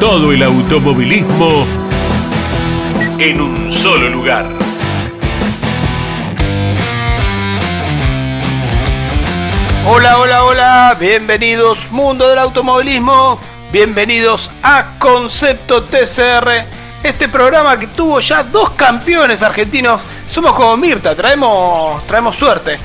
Todo el automovilismo en un solo lugar. Hola, hola, hola, bienvenidos mundo del automovilismo, bienvenidos a Concepto TCR, este programa que tuvo ya dos campeones argentinos, somos como Mirta, traemos, traemos suerte.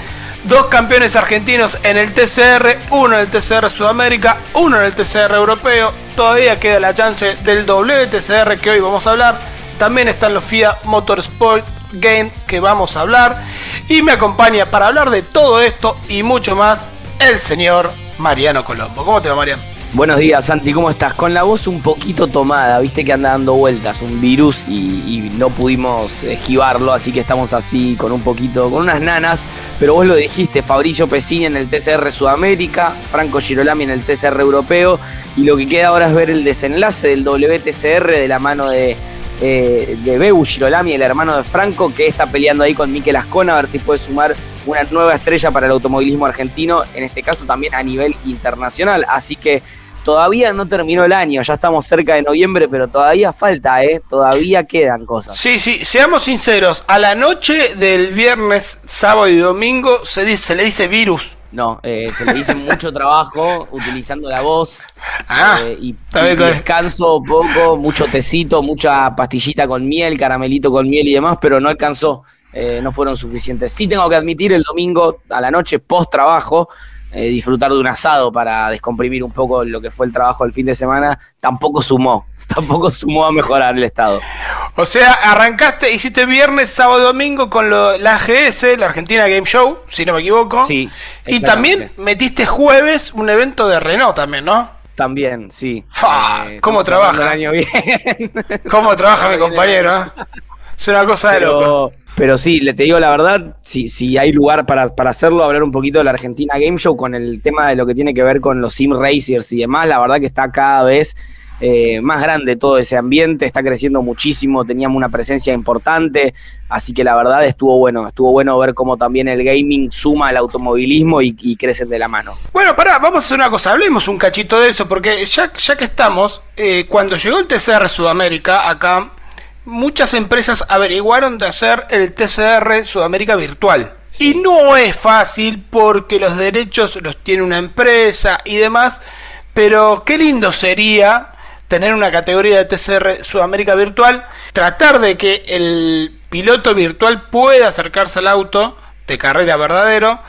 Dos campeones argentinos en el TCR, uno en el TCR Sudamérica, uno en el TCR Europeo. Todavía queda la chance del WTCR que hoy vamos a hablar. También están los FIA Motorsport Game que vamos a hablar. Y me acompaña para hablar de todo esto y mucho más el señor Mariano Colombo. ¿Cómo te va, Mariano? Buenos días, Santi, ¿cómo estás? Con la voz un poquito tomada, viste que anda dando vueltas un virus y, no pudimos esquivarlo, así que estamos así con un poquito, con unas nanas, pero vos lo dijiste, Fabricio Pesini en el TCR Sudamérica, Franco Girolami en el TCR Europeo, y lo que queda ahora es ver el desenlace del WTCR de la mano de, eh, de Beu Girolami, el hermano de Franco, que está peleando ahí con Miquel Ascona, a ver si puede sumar una nueva estrella para el automovilismo argentino, en este caso también a nivel internacional, así que todavía no terminó el año, ya estamos cerca de noviembre, pero todavía falta, ¿eh? Todavía quedan cosas. Sí, sí, seamos sinceros, a la noche del viernes, sábado y domingo se, dice, se le dice virus. No, eh, se le dice mucho trabajo utilizando la voz ah, eh, y, descanso poco, mucho tecito, mucha pastillita con miel, caramelito con miel y demás, pero no alcanzó, eh, no fueron suficientes. Sí tengo que admitir, el domingo a la noche post trabajo eh, disfrutar de un asado para descomprimir un poco lo que fue el trabajo del fin de semana, tampoco sumó, tampoco sumó a mejorar el estado. O sea, arrancaste, hiciste viernes, sábado, domingo con lo, la AGS, la Argentina Game Show, si no me equivoco. Sí. Y también metiste jueves un evento de Renault también, ¿no? También, sí. Eh, ¿Cómo trabaja? año bien. ¿Cómo trabaja mi compañero? Es una cosa de loco. Pero sí, le te digo la verdad, si, si hay lugar para, para, hacerlo, hablar un poquito de la Argentina Game Show con el tema de lo que tiene que ver con los sim racers y demás, la verdad que está cada vez eh, más grande todo ese ambiente, está creciendo muchísimo, teníamos una presencia importante, así que la verdad estuvo bueno, estuvo bueno ver cómo también el gaming suma al automovilismo y, y crecen de la mano. Bueno, pará, vamos a hacer una cosa, hablemos un cachito de eso, porque ya, ya que estamos, eh, cuando llegó el TCR Sudamérica acá, muchas empresas averiguaron de hacer el TCR Sudamérica virtual. Y no es fácil porque los derechos los tiene una empresa y demás, pero qué lindo sería tener una categoría de TCR Sudamérica virtual, tratar de que el piloto virtual pueda acercarse al auto de carrera verdadero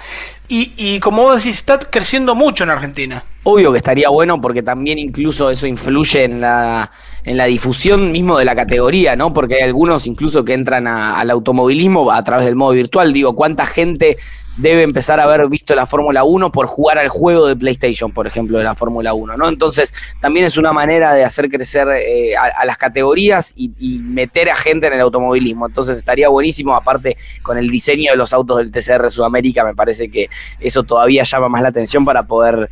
y, y como vos decís, está creciendo mucho en Argentina. Obvio que estaría bueno porque también incluso eso influye en la en la difusión mismo de la categoría, ¿no? Porque hay algunos incluso que entran al automovilismo a través del modo virtual. Digo, ¿cuánta gente debe empezar a haber visto la Fórmula 1 por jugar al juego de PlayStation, por ejemplo, de la Fórmula 1, ¿no? Entonces, también es una manera de hacer crecer eh, a, las categorías y, y, meter a gente en el automovilismo. Entonces, estaría buenísimo, aparte con el diseño de los autos del TCR Sudamérica, me parece que eso todavía llama más la atención para poder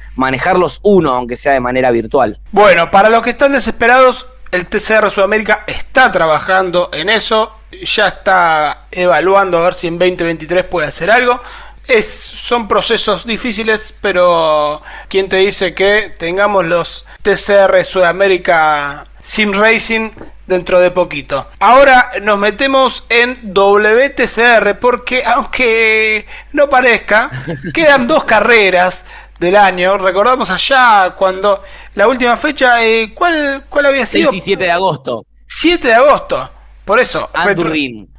uno, aunque sea de manera virtual. Bueno, para los que están desesperados, el TCR Sudamérica está trabajando en eso, ya está evaluando a ver si en 2023 puede hacer algo. Es, son procesos difíciles, pero ¿quién te dice que tengamos los TCR Sudamérica Sim Racing dentro de poquito? Ahora nos metemos en WTCR porque aunque no parezca, quedan dos carreras del año. Recordamos allá cuando la última fecha, eh, ¿cuál, ¿cuál había sido? 17 de agosto. 7 de agosto. Por eso,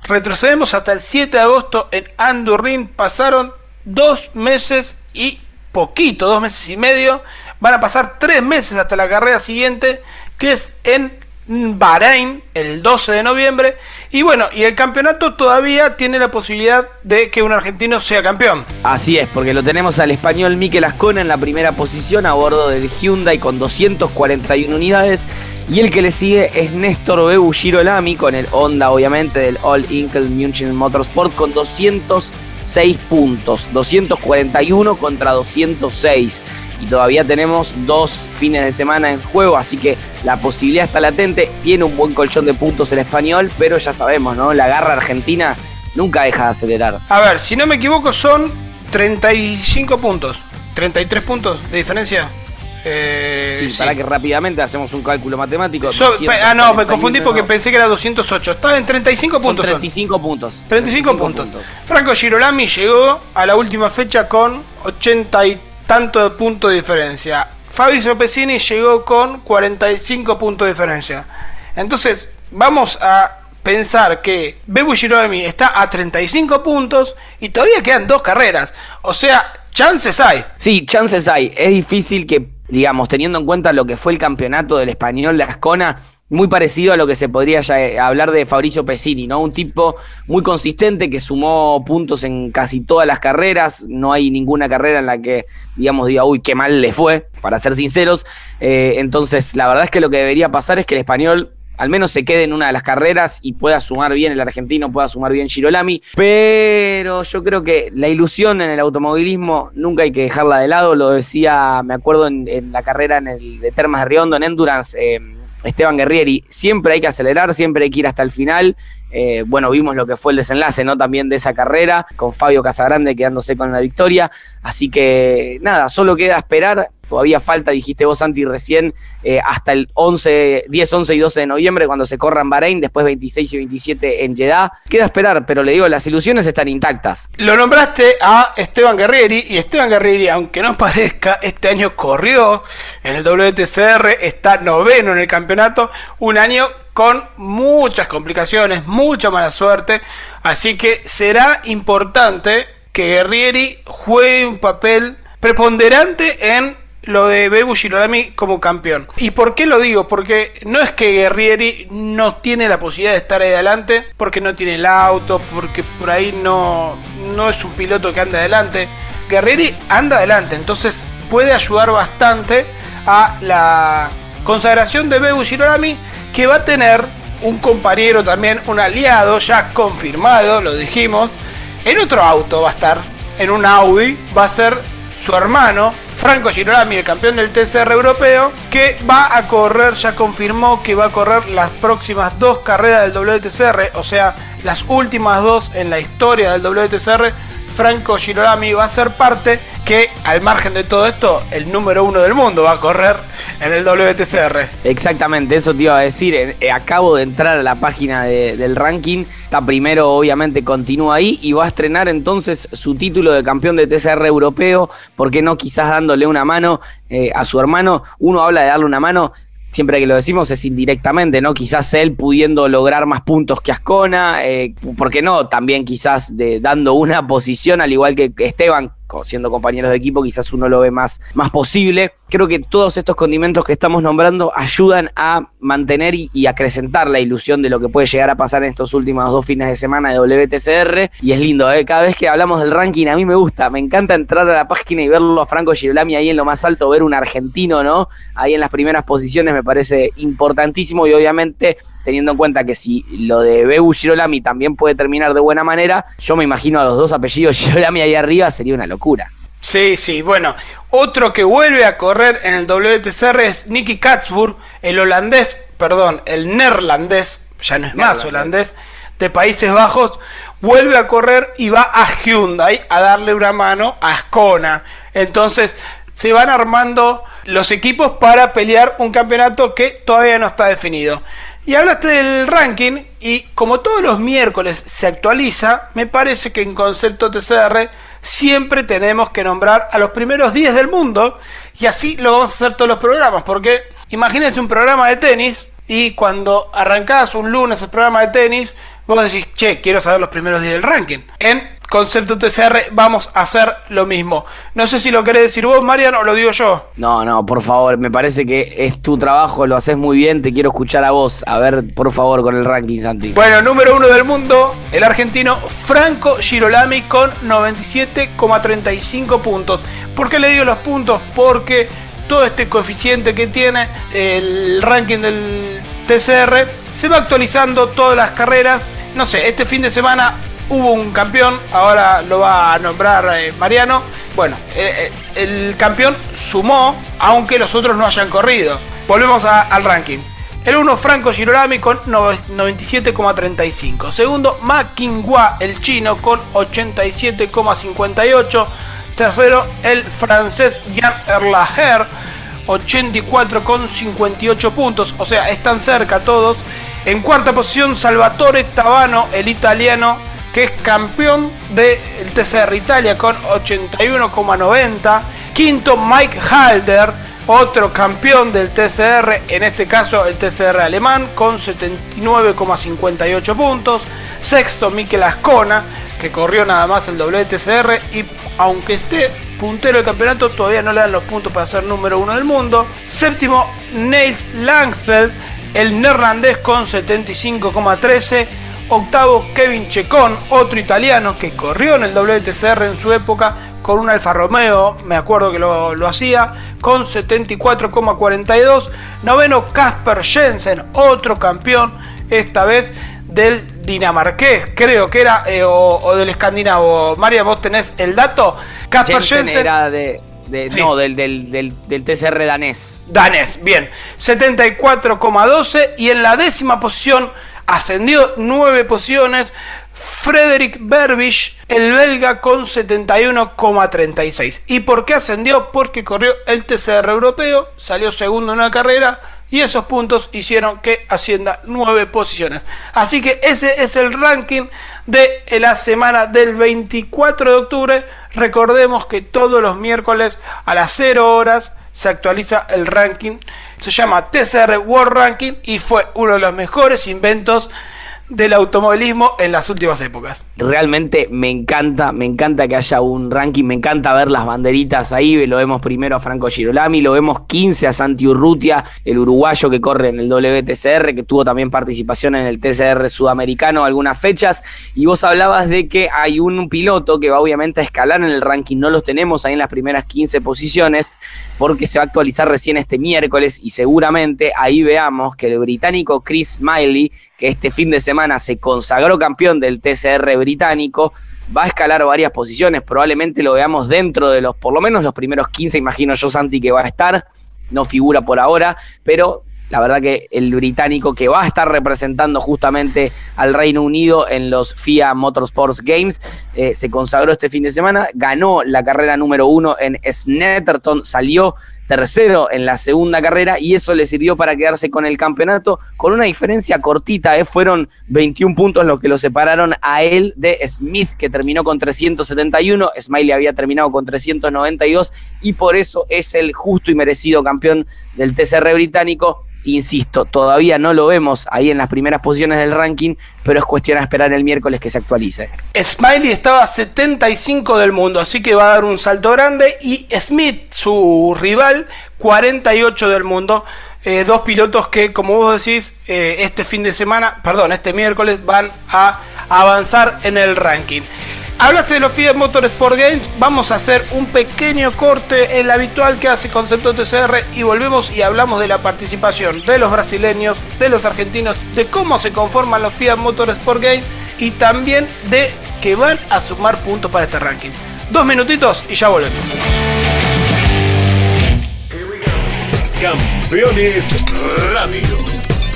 retrocedemos hasta el 7 de agosto en Andurrin. Pasaron dos meses y poquito, dos meses y medio. Van a pasar tres meses hasta la carrera siguiente, que es en Bahrein el 12 de noviembre. Y bueno, y el campeonato todavía tiene la posibilidad de que un argentino sea campeón. Así es, porque lo tenemos al español Miquel Ascona en la primera posición a bordo del Hyundai con 241 unidades. Y el que le sigue es Néstor Bebu Girolami con el Honda, obviamente, del All Inkle München Motorsport con 206 puntos. 241 contra 206 y todavía tenemos dos fines de semana en juego, así que la posibilidad está latente. Tiene un buen colchón de puntos el español, pero ya sabemos, ¿no? La garra argentina nunca deja de acelerar. A ver, si no me equivoco, son 35 puntos, 33 puntos de diferencia. Eh, sí, para que rápidamente hacemos un cálculo matemático. ah, no, me confundí porque pensé que era 208. Estaba en 35 puntos. 35 puntos. 35, puntos. Franco Girolami llegó a la última fecha con 83 tanto de punto de diferencia. Fabio Pesini llegó con 45 puntos de diferencia. Entonces, vamos a pensar que Bebu está a 35 puntos y todavía quedan dos carreras. O sea, chances hay. Sí, chances hay. Es difícil que, digamos, teniendo en cuenta lo que fue el campeonato del español de Ascona, muy parecido a lo que se podría eh, hablar de Fabricio Pesini, ¿no? Un tipo muy consistente que sumó puntos en casi todas las carreras, no hay ninguna carrera en la que, digamos, diga, uy, qué mal le fue, para ser sinceros. Eh, entonces, la verdad es que lo que debería pasar es que el español al menos se quede en una de las carreras y pueda sumar bien el argentino, pueda sumar bien Girolami, pero yo creo que la ilusión en el automovilismo nunca hay que dejarla de lado, lo decía, me acuerdo en, la carrera en el de Termas de Riondo, en Endurance, eh, Esteban Guerrieri, siempre hay que acelerar, siempre hay que ir hasta el final. Eh, bueno, vimos lo que fue el desenlace, ¿no? También de esa carrera, con Fabio Casagrande quedándose con la victoria. Así que nada, solo queda esperar Todavía falta, dijiste vos, Santi, recién, eh, hasta el 11, 10, 11 y 12 de noviembre, cuando se corran Bahrein, después 26 y 27 en Jeddah. Queda esperar, pero le digo, las ilusiones están intactas. Lo nombraste a Esteban Guerrieri, y Esteban Guerrieri, aunque no parezca, este año corrió en el WTCR, está noveno en el campeonato, un año con muchas complicaciones, mucha mala suerte, así que será importante que Guerrieri juegue un papel preponderante en lo de Bebu Girolami como campeón. ¿Y por qué lo digo? Porque no es que Guerrieri no tiene la posibilidad de estar ahí adelante, porque no tiene el auto, porque por ahí no, no es un piloto que anda adelante. Guerrieri anda adelante, entonces puede ayudar bastante a la consagración de Bebu Girolami, que va a tener un compañero también, un aliado ya confirmado, lo dijimos. En otro auto va a estar, en un Audi, va a ser su hermano, Franco Girolami, el campeón del TCR europeo, que va a correr, ya confirmó que va a correr las próximas dos carreras del WTCR, o sea, las últimas dos en la historia del WTCR. Franco Girolami va a ser parte que al margen de todo esto, el número uno del mundo va a correr en el WTCR. Exactamente, eso te iba a decir. Eh, eh, acabo de entrar a la página del ranking. Está primero, obviamente, continúa ahí y va a estrenar entonces su título de campeón de TCR europeo. ¿Por qué no quizás dándole una mano eh, a su hermano? Uno habla de darle una mano siempre que lo decimos es indirectamente, ¿no? Quizás él pudiendo lograr más puntos que Ascona, ¿por qué no? También quizás de, dando una posición, al igual que Esteban, siendo compañeros de equipo, quizás uno lo ve más, más posible. Creo que todos estos condimentos que estamos nombrando ayudan a mantener y, acrecentar la ilusión de lo que puede llegar a pasar en estos últimos dos fines de semana de WTCR. Y es lindo, ¿eh? cada vez que hablamos del ranking, a mí me gusta, me encanta entrar a la página y verlo a Franco Girolami ahí en lo más alto, ver un argentino, ¿no? Ahí en las primeras posiciones me parece importantísimo y obviamente teniendo en cuenta que si lo de Bebu Girolami también puede terminar de buena manera, yo me imagino a los dos apellidos Girolami ahí arriba, sería una locura. Sí, sí, bueno, otro que vuelve a correr en el WTCR es Nicky Katzburg, el holandés, perdón, el neerlandés, ya no es más holandés, de Países Bajos, vuelve a correr y va a Hyundai a darle una mano a Ascona. Entonces, se van armando los equipos para pelear un campeonato que todavía no está definido. Y hablaste del ranking y como todos los miércoles se actualiza, me parece que en concepto TCR siempre tenemos que nombrar a los primeros 10 del mundo y así lo vamos a hacer todos los programas, porque imagínense un programa de tenis y cuando arrancás un lunes el programa de tenis, vos decís, che, quiero saber los primeros 10 del ranking. En concepto TCR vamos a hacer lo mismo. No sé si lo querés decir vos, Marian, o lo digo yo. No, no, por favor, me parece que es tu trabajo, lo haces muy bien, te quiero escuchar a vos. A ver, por favor, con el ranking, Santi. Bueno, número uno del mundo, el argentino Franco Girolami con 97,35 puntos. ¿Por qué le digo los puntos? Porque todo este coeficiente que tiene el ranking del TCR, se va actualizando todas las carreras. No sé, este fin de semana hubo un campeón, ahora lo va a nombrar eh, Mariano. Bueno, eh, eh, el campeón sumó, aunque los otros no hayan corrido. Volvemos al ranking. El 1 Franco Girolami con 97,35. Segundo Makinwa, el chino, con 87,58. Tercero el francés Jan Erlacher, 84,58 puntos. O sea, están cerca todos. En cuarta posición Salvatore Tabano, el italiano, que es campeón del TCR Italia con 81,90. Quinto Mike Halder otro campeón del TCR, en este caso el TCR alemán, con 79,58 puntos. Sexto, Mikel Ascona, que corrió nada más el WTCR y aunque esté puntero del campeonato, todavía no le dan los puntos para ser número uno del mundo. Séptimo, Nils Langfeld, el neerlandés con 75,13. Octavo, Kevin Checón, otro italiano que corrió en el WTCR en su época con un Alfa Romeo, me acuerdo que lo, hacía, con 74,42. Noveno, Casper Jensen, otro campeón, esta vez del dinamarqués, creo que era, eh, o, del escandinavo. María, vos tenés el dato. Casper Jensen, era de, No, del, del, del, TCR danés. Danés, bien. 74,12 y en la décima posición ascendió nueve posiciones Frederick Berbich, el belga, con 71,36. ¿Y por qué ascendió? Porque corrió el TCR europeo, salió segundo en una carrera y esos puntos hicieron que ascienda nueve posiciones. Así que ese es el ranking de la semana del 24 de octubre. Recordemos que todos los miércoles a las 0 horas se actualiza el ranking. Se llama TCR World Ranking y fue uno de los mejores inventos del automovilismo en las últimas épocas. Realmente me encanta, me encanta que haya un ranking, me encanta ver las banderitas ahí, lo vemos primero a Franco Girolami, lo vemos 15 a Santi Urrutia, el uruguayo que corre en el WTCR, que tuvo también participación en el TCR sudamericano algunas fechas, y vos hablabas de que hay un piloto que va obviamente a escalar en el ranking, no los tenemos ahí en las primeras 15 posiciones, porque se va a actualizar recién este miércoles y seguramente ahí veamos que el británico Chris Miley, que este fin de semana se consagró campeón del TCR británico, va a escalar varias posiciones, probablemente lo veamos dentro de los, por lo menos los primeros 15, imagino yo Santi que va a estar, no figura por ahora, pero la verdad que el británico que va a estar representando justamente al Reino Unido en los FIA Motorsports Games eh, se consagró este fin de semana, ganó la carrera número uno en Snetterton, salió tercero en la segunda carrera y eso le sirvió para quedarse con el campeonato con una diferencia cortita, ¿eh? fueron 21 puntos los que lo separaron a él de Smith que terminó con 371, Smiley había terminado con 392 y por eso es el justo y merecido campeón del TCR británico Insisto, todavía no lo vemos ahí en las primeras posiciones del ranking, pero es cuestión de esperar el miércoles que se actualice. Smiley estaba 75 del mundo, así que va a dar un salto grande. Y Smith, su rival, 48 del mundo. Eh, dos pilotos que, como vos decís, eh, este fin de semana, perdón, este miércoles van a avanzar en el ranking. Hablaste de los FIA Motorsport Games, vamos a hacer un pequeño corte, el habitual que hace Concepto TCR y volvemos y hablamos de la participación de los brasileños, de los argentinos, de cómo se conforman los FIA Motorsport Games y también de que van a sumar puntos para este ranking. Dos minutitos y ya volvemos. Campeones Radio.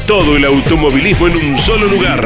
Todo el automovilismo en un solo lugar.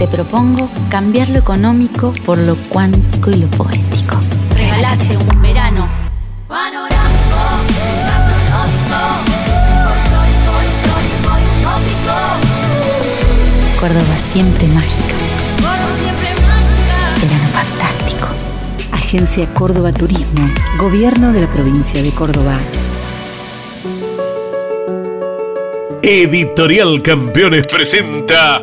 te propongo cambiar lo económico por lo cuántico y lo poético. Regalate un verano panorámico, gastronómico, histórico y utópico. Córdoba siempre mágica. Córdoba siempre mágica. Verano fantástico. Agencia Córdoba Turismo, Gobierno de la provincia de Córdoba. Editorial Campeones presenta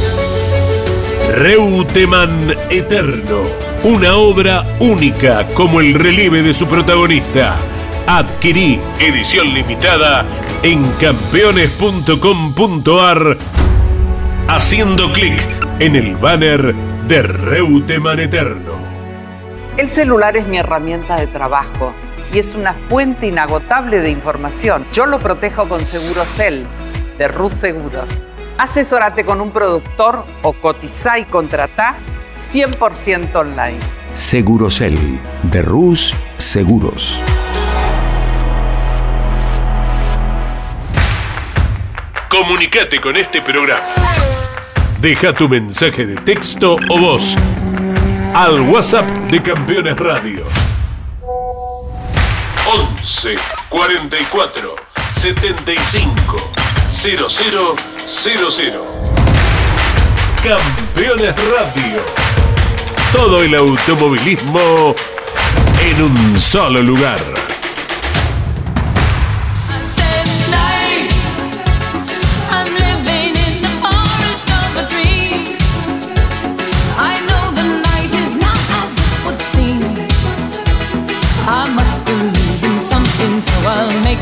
Reutemann Eterno, una obra única como el relieve de su protagonista. Adquirí edición limitada en campeones.com.ar haciendo clic en el banner de Reutemann Eterno. El celular es mi herramienta de trabajo y es una fuente inagotable de información. Yo lo protejo con Segurocel de Rus Seguros. Asesórate con un productor o cotiza y contrata 100% online. Segurocel de Rus Seguros. Comunicate con este programa. Deja tu mensaje de texto o voz al WhatsApp de Campeones Radio. 11 44 75 0000. Campeones Radio. Todo el automovilismo en un solo lugar.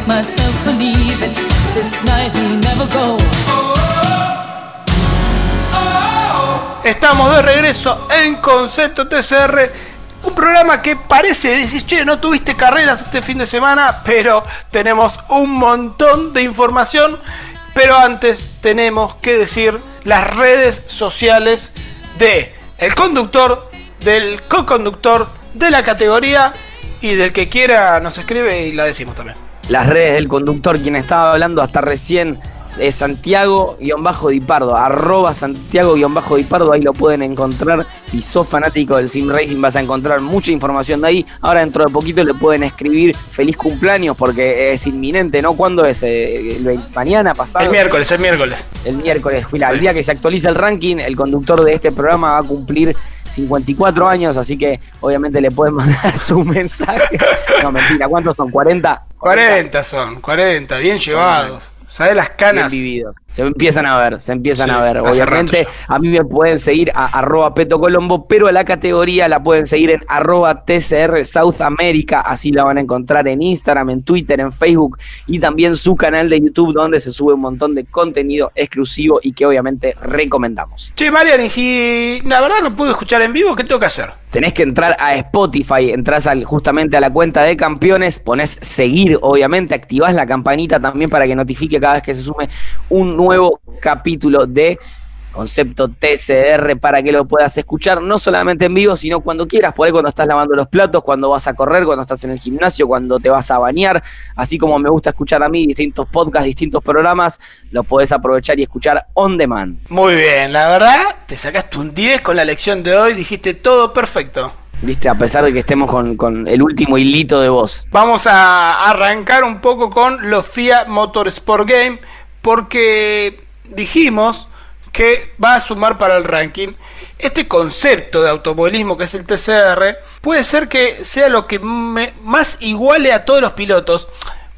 Myself believe it. This night will never go. Estamos de regreso en Concepto TCR, un programa que parece decir, che, no tuviste carreras este fin de semana, pero tenemos un montón de información. Pero antes tenemos que decir las redes sociales de el conductor, del co-conductor, de la categoría y del que quiera nos escribe y la decimos también. Las redes del conductor, quien estaba hablando hasta recién, es Santiago-Dipardo, arroba Santiago-Dipardo, ahí lo pueden encontrar. Si sos fanático del Sim Racing vas a encontrar mucha información de ahí. Ahora dentro de poquito le pueden escribir feliz cumpleaños porque es inminente, ¿no? ¿Cuándo es? Eh, el mañana, pasado. El miércoles, el miércoles. El miércoles, Juila, el día que se actualiza el ranking, el conductor de este programa va a cumplir 54 años, así que obviamente le pueden mandar su mensaje. No, mentira, ¿cuántos son? ¿40? 40 son, 40, bien llevados. ¿Sabes las canas? Se empiezan a ver, se empiezan Sí, a ver. Obviamente, a mí me pueden seguir a arroba Peto Colombo, pero a la categoría la pueden seguir en arroba TCR South America. Así la van a encontrar en Instagram, en Twitter, en Facebook y también su canal de YouTube, donde se sube un montón de contenido exclusivo y que obviamente recomendamos. Che, Marian, y si la verdad no pude escuchar en vivo, ¿qué tengo que hacer? Tenés que entrar a Spotify, entras al, justamente a la cuenta de campeones, pones seguir, obviamente, activás la campanita también para que notifique cada vez que se sume un nuevo capítulo de concepto TCR para que lo puedas escuchar no solamente en vivo, sino cuando quieras, por cuando estás lavando los platos, cuando vas a correr, cuando estás en el gimnasio, cuando te vas a bañar, así como me gusta escuchar a mí distintos podcasts, distintos programas, lo podés aprovechar y escuchar on demand. Muy bien, la verdad, te sacaste un 10 con la lección de hoy, dijiste todo perfecto. Viste, a pesar de que estemos con, con el último hilito de voz. Vamos a arrancar un poco con los FIA Motorsport Game, porque dijimos que va a sumar para el ranking. Este concepto de automovilismo que es el TCR puede ser que sea lo que me- más iguale a todos los pilotos.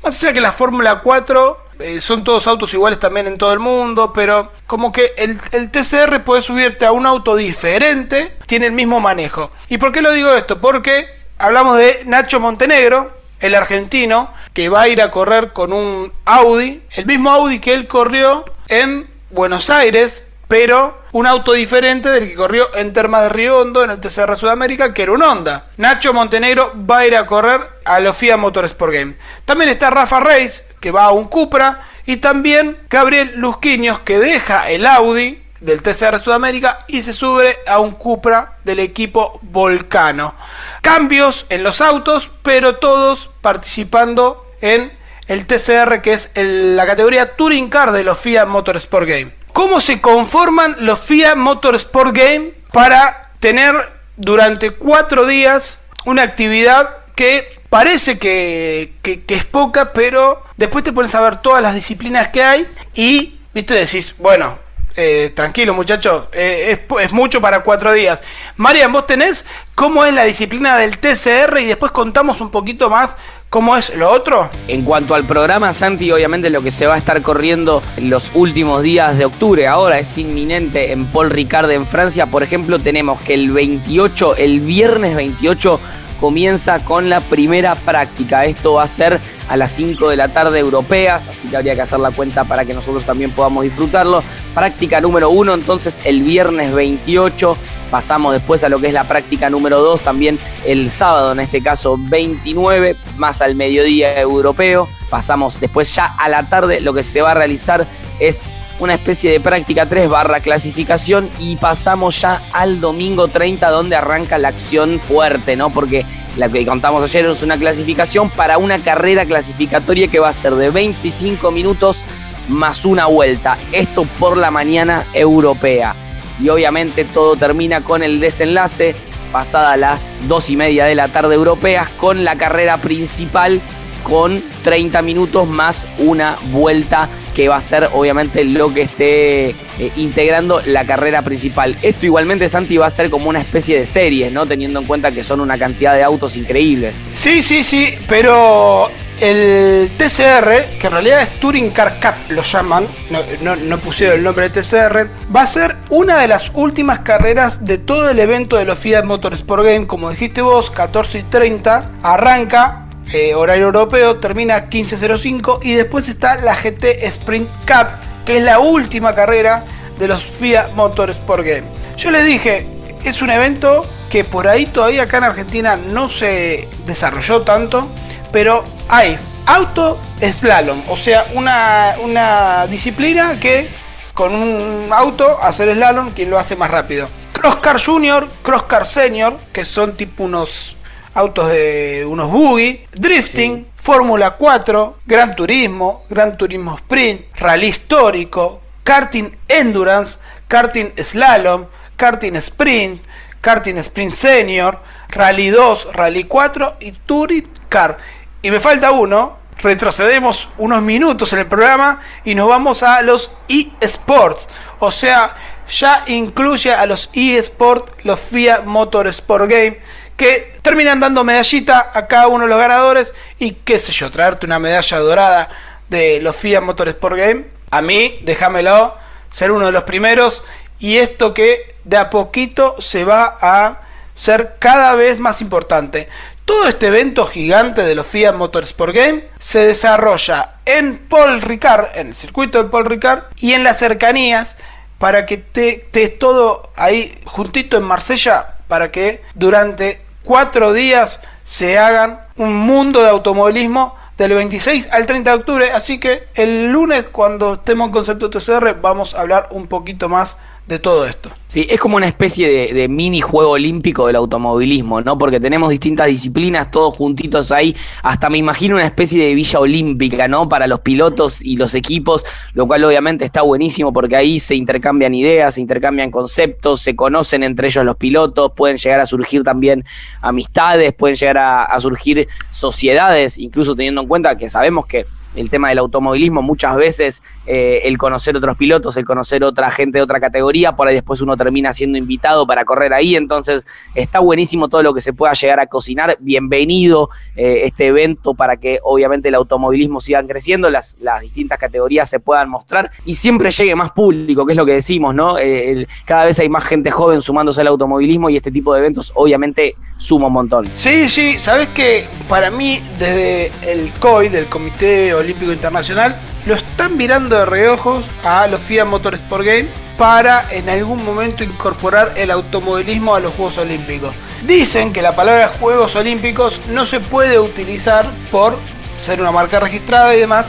Más allá que la Fórmula 4 eh, son todos autos iguales también en todo el mundo, pero como que el, el TCR puede subirte a un auto diferente, tiene el mismo manejo. ¿Y por qué lo digo esto? Porque hablamos de Nacho Montenegro, el argentino, que va a ir a correr con un Audi, el mismo Audi que él corrió en Buenos Aires, pero un auto diferente del que corrió en Termas de Río Hondo en el TCR Sudamérica, que era un Honda. Nacho Montenegro va a ir a correr a los FIA Motorsport Game. También está Rafa Reis, que va a un Cupra, y también Gabriel Lusquiños, que deja el Audi del TCR Sudamérica y se sube a un Cupra del equipo Volcano. Cambios en los autos, pero todos participando en el TCR, que es la categoría Touring Car de los FIA Motorsport Game. Cómo se conforman los FIA Motorsport Game para tener durante cuatro días una actividad que parece que, es poca, pero después te pones a ver todas las disciplinas que hay y, viste, decís, bueno, eh, tranquilo muchachos, eh, es, es mucho para cuatro días. Marian, vos tenés cómo es la disciplina del TCR y después contamos un poquito más cómo es lo otro. En cuanto al programa, Santi, obviamente lo que se va a estar corriendo en los últimos días de octubre, ahora es inminente en Paul Ricard en Francia, por ejemplo, tenemos que el 28, el viernes 28, comienza con la primera práctica. Esto va a ser a las 5 de la tarde europeas, así que habría que hacer la cuenta para que nosotros también podamos disfrutarlo. Práctica número 1, entonces el viernes 28. Pasamos después a lo que es la práctica número 2, también el sábado, en este caso 29, más al mediodía europeo. Pasamos después ya a la tarde, lo que se va a realizar es una especie de práctica 3 barra clasificación y pasamos ya al domingo 30 donde arranca la acción fuerte, ¿no? Porque la que contamos ayer es una clasificación para una carrera clasificatoria que va a ser de 25 minutos más una vuelta. Esto por la mañana europea. Y obviamente todo termina con el desenlace pasada las 2 y media de la tarde europeas con la carrera principal con 30 minutos más una vuelta que va a ser obviamente lo que esté eh, integrando la carrera principal. Esto igualmente Santi va a ser como una especie de series, ¿no? Teniendo en cuenta que son una cantidad de autos increíbles. Sí, sí, sí, pero el TCR, que en realidad es Touring Car Cup, lo llaman, no, no- no pusieron el nombre de TCR, va a ser una de las últimas carreras de todo el evento de los Fiat Motorsport Game, como dijiste vos, 14 y 30, arranca. Eh, horario europeo, termina 15.05 y después está la GT Sprint Cup, que es la última carrera de los Fiat Motorsport Game. Yo les dije, es un evento que por ahí todavía acá en Argentina no se desarrolló tanto, pero hay auto slalom, o sea, una, una disciplina que con un auto hacer slalom, quien lo hace más rápido. Crosscar Junior, Crosscar Senior, que son tipo unos autos de unos buggy, drifting, Fórmula 4, Gran Turismo, Gran Turismo Sprint, Rally Histórico, Karting Endurance, Karting Slalom, Karting Sprint, Karting Sprint Senior, Rally 2, Rally 4 y Touring Car. Y me falta uno, retrocedemos unos minutos en el programa y nos vamos a los eSports. O sea, ya incluye a los eSports, los FIA Motorsport Game, que terminan dando medallita a cada uno de los ganadores y qué sé yo, traerte una medalla dorada de los FIA Motorsport Game. A mí, déjamelo, ser uno de los primeros y esto que de a poquito se va a ser cada vez más importante. Todo este evento gigante de los Fiat Motorsport Game se desarrolla en Paul Ricard, en el circuito de Paul Ricard y en las cercanías para que te estés todo ahí juntito en Marsella para que durante cuatro días se hagan un mundo de automovilismo del 26 al 30 de octubre. Así que el lunes cuando estemos en Concepto TCR vamos a hablar un poquito más de todo esto. Sí, es como una especie de, mini juego olímpico del automovilismo, ¿no? Porque tenemos distintas disciplinas todos juntitos ahí, hasta me imagino una especie de villa olímpica, ¿no? Para los pilotos y los equipos, lo cual obviamente está buenísimo porque ahí se intercambian ideas, se intercambian conceptos, se conocen entre ellos los pilotos, pueden llegar a surgir también amistades, pueden llegar a surgir sociedades, incluso teniendo en cuenta que sabemos que el tema del automovilismo, muchas veces eh, el conocer otros pilotos, el conocer otra gente de otra categoría, por ahí después uno termina siendo invitado para correr ahí, entonces está buenísimo todo lo que se pueda llegar a cocinar, bienvenido eh, este evento para que obviamente el automovilismo siga creciendo, las, las distintas categorías se puedan mostrar y siempre llegue más público, que es lo que decimos, ¿no? Eh, cada vez hay más gente joven sumándose al automovilismo y este tipo de eventos obviamente suma un montón. Sí, sí, sabes que para mí desde el COI, del Comité Olímpico Internacional, lo están mirando de reojos a los FIA Motorsport Game para en algún momento incorporar el automovilismo a los Juegos Olímpicos. Dicen que la palabra Juegos Olímpicos no se puede utilizar por ser una marca registrada y demás,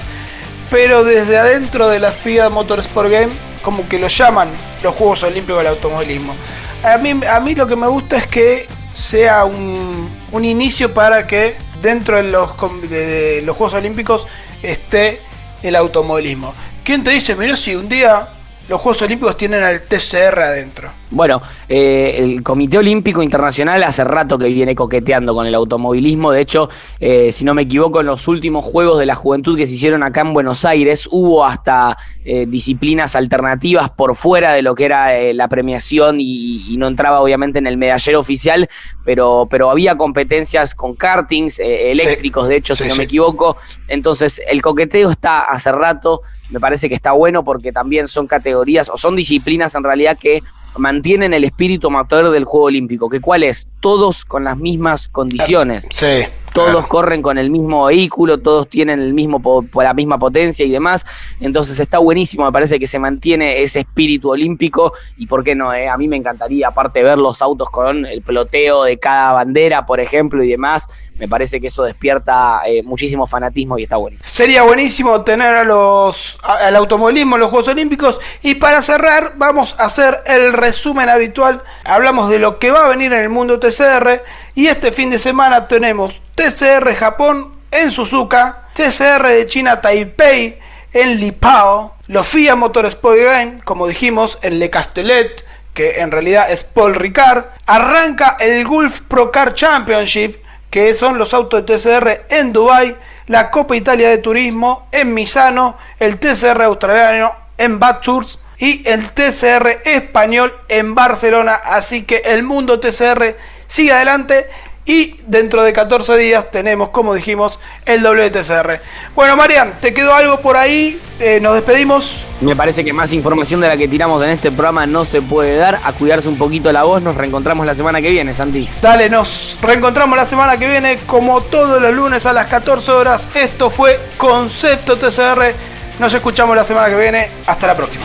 pero desde adentro de la FIA Motorsport Game como que lo llaman los Juegos Olímpicos del automovilismo. A mí, a mí lo que me gusta es que sea un, un inicio para que dentro de los, de los Juegos Olímpicos esté el automovilismo. ¿Quién te dice, mira, si un día los Juegos Olímpicos tienen al TCR adentro. Bueno, eh, el Comité Olímpico Internacional hace rato que viene coqueteando con el automovilismo. De hecho, eh, si no me equivoco, en los últimos Juegos de la Juventud que se hicieron acá en Buenos Aires, hubo hasta eh, disciplinas alternativas por fuera de lo que era eh, la premiación y, y no entraba obviamente en el medallero oficial, pero, pero había competencias con kartings eléctricos, de hecho, Sí, si no sí. me equivoco. Entonces, el coqueteo está hace rato, me parece que está bueno porque también son categorías o son disciplinas en realidad que mantienen el espíritu amateur del Juego Olímpico, que cuál es, todos con las mismas condiciones. Sí. Todos claro. corren con el mismo vehículo, todos tienen el mismo la misma potencia y demás. Entonces está buenísimo, me parece que se mantiene ese espíritu olímpico y por qué no, eh? a mí me encantaría aparte ver los autos con el peloteo de cada bandera, por ejemplo, y demás. Me parece que eso despierta eh, muchísimo fanatismo y está buenísimo. Sería buenísimo tener a los, a- al automovilismo en los Juegos Olímpicos. Y para cerrar, vamos a hacer el resumen habitual. Hablamos de lo que va a venir en el mundo TCR. Y este fin de semana tenemos TCR Japón en Suzuka, TCR de China Taipei en Lipao, los FIA Motorsport Game, como dijimos, en Le Castellet, que en realidad es Paul Ricard. Arranca el Gulf Pro Car Championship, que son los autos de TCR en Dubai, la Copa Italia de Turismo en Misano, el TCR australiano en Bathurst y el TCR español en Barcelona. Así que el mundo TCR sigue adelante y dentro de 14 días tenemos, como dijimos, el WTCR. Bueno, Marian, ¿te quedó algo por ahí? Eh, nos despedimos. Me parece que más información de la que tiramos en este programa no se puede dar. A cuidarse un poquito la voz. Nos reencontramos la semana que viene, Santi. Dale, nos reencontramos la semana que viene, como todos los lunes a las 14 horas. Esto fue Concepto TCR. Nos escuchamos la semana que viene. Hasta la próxima.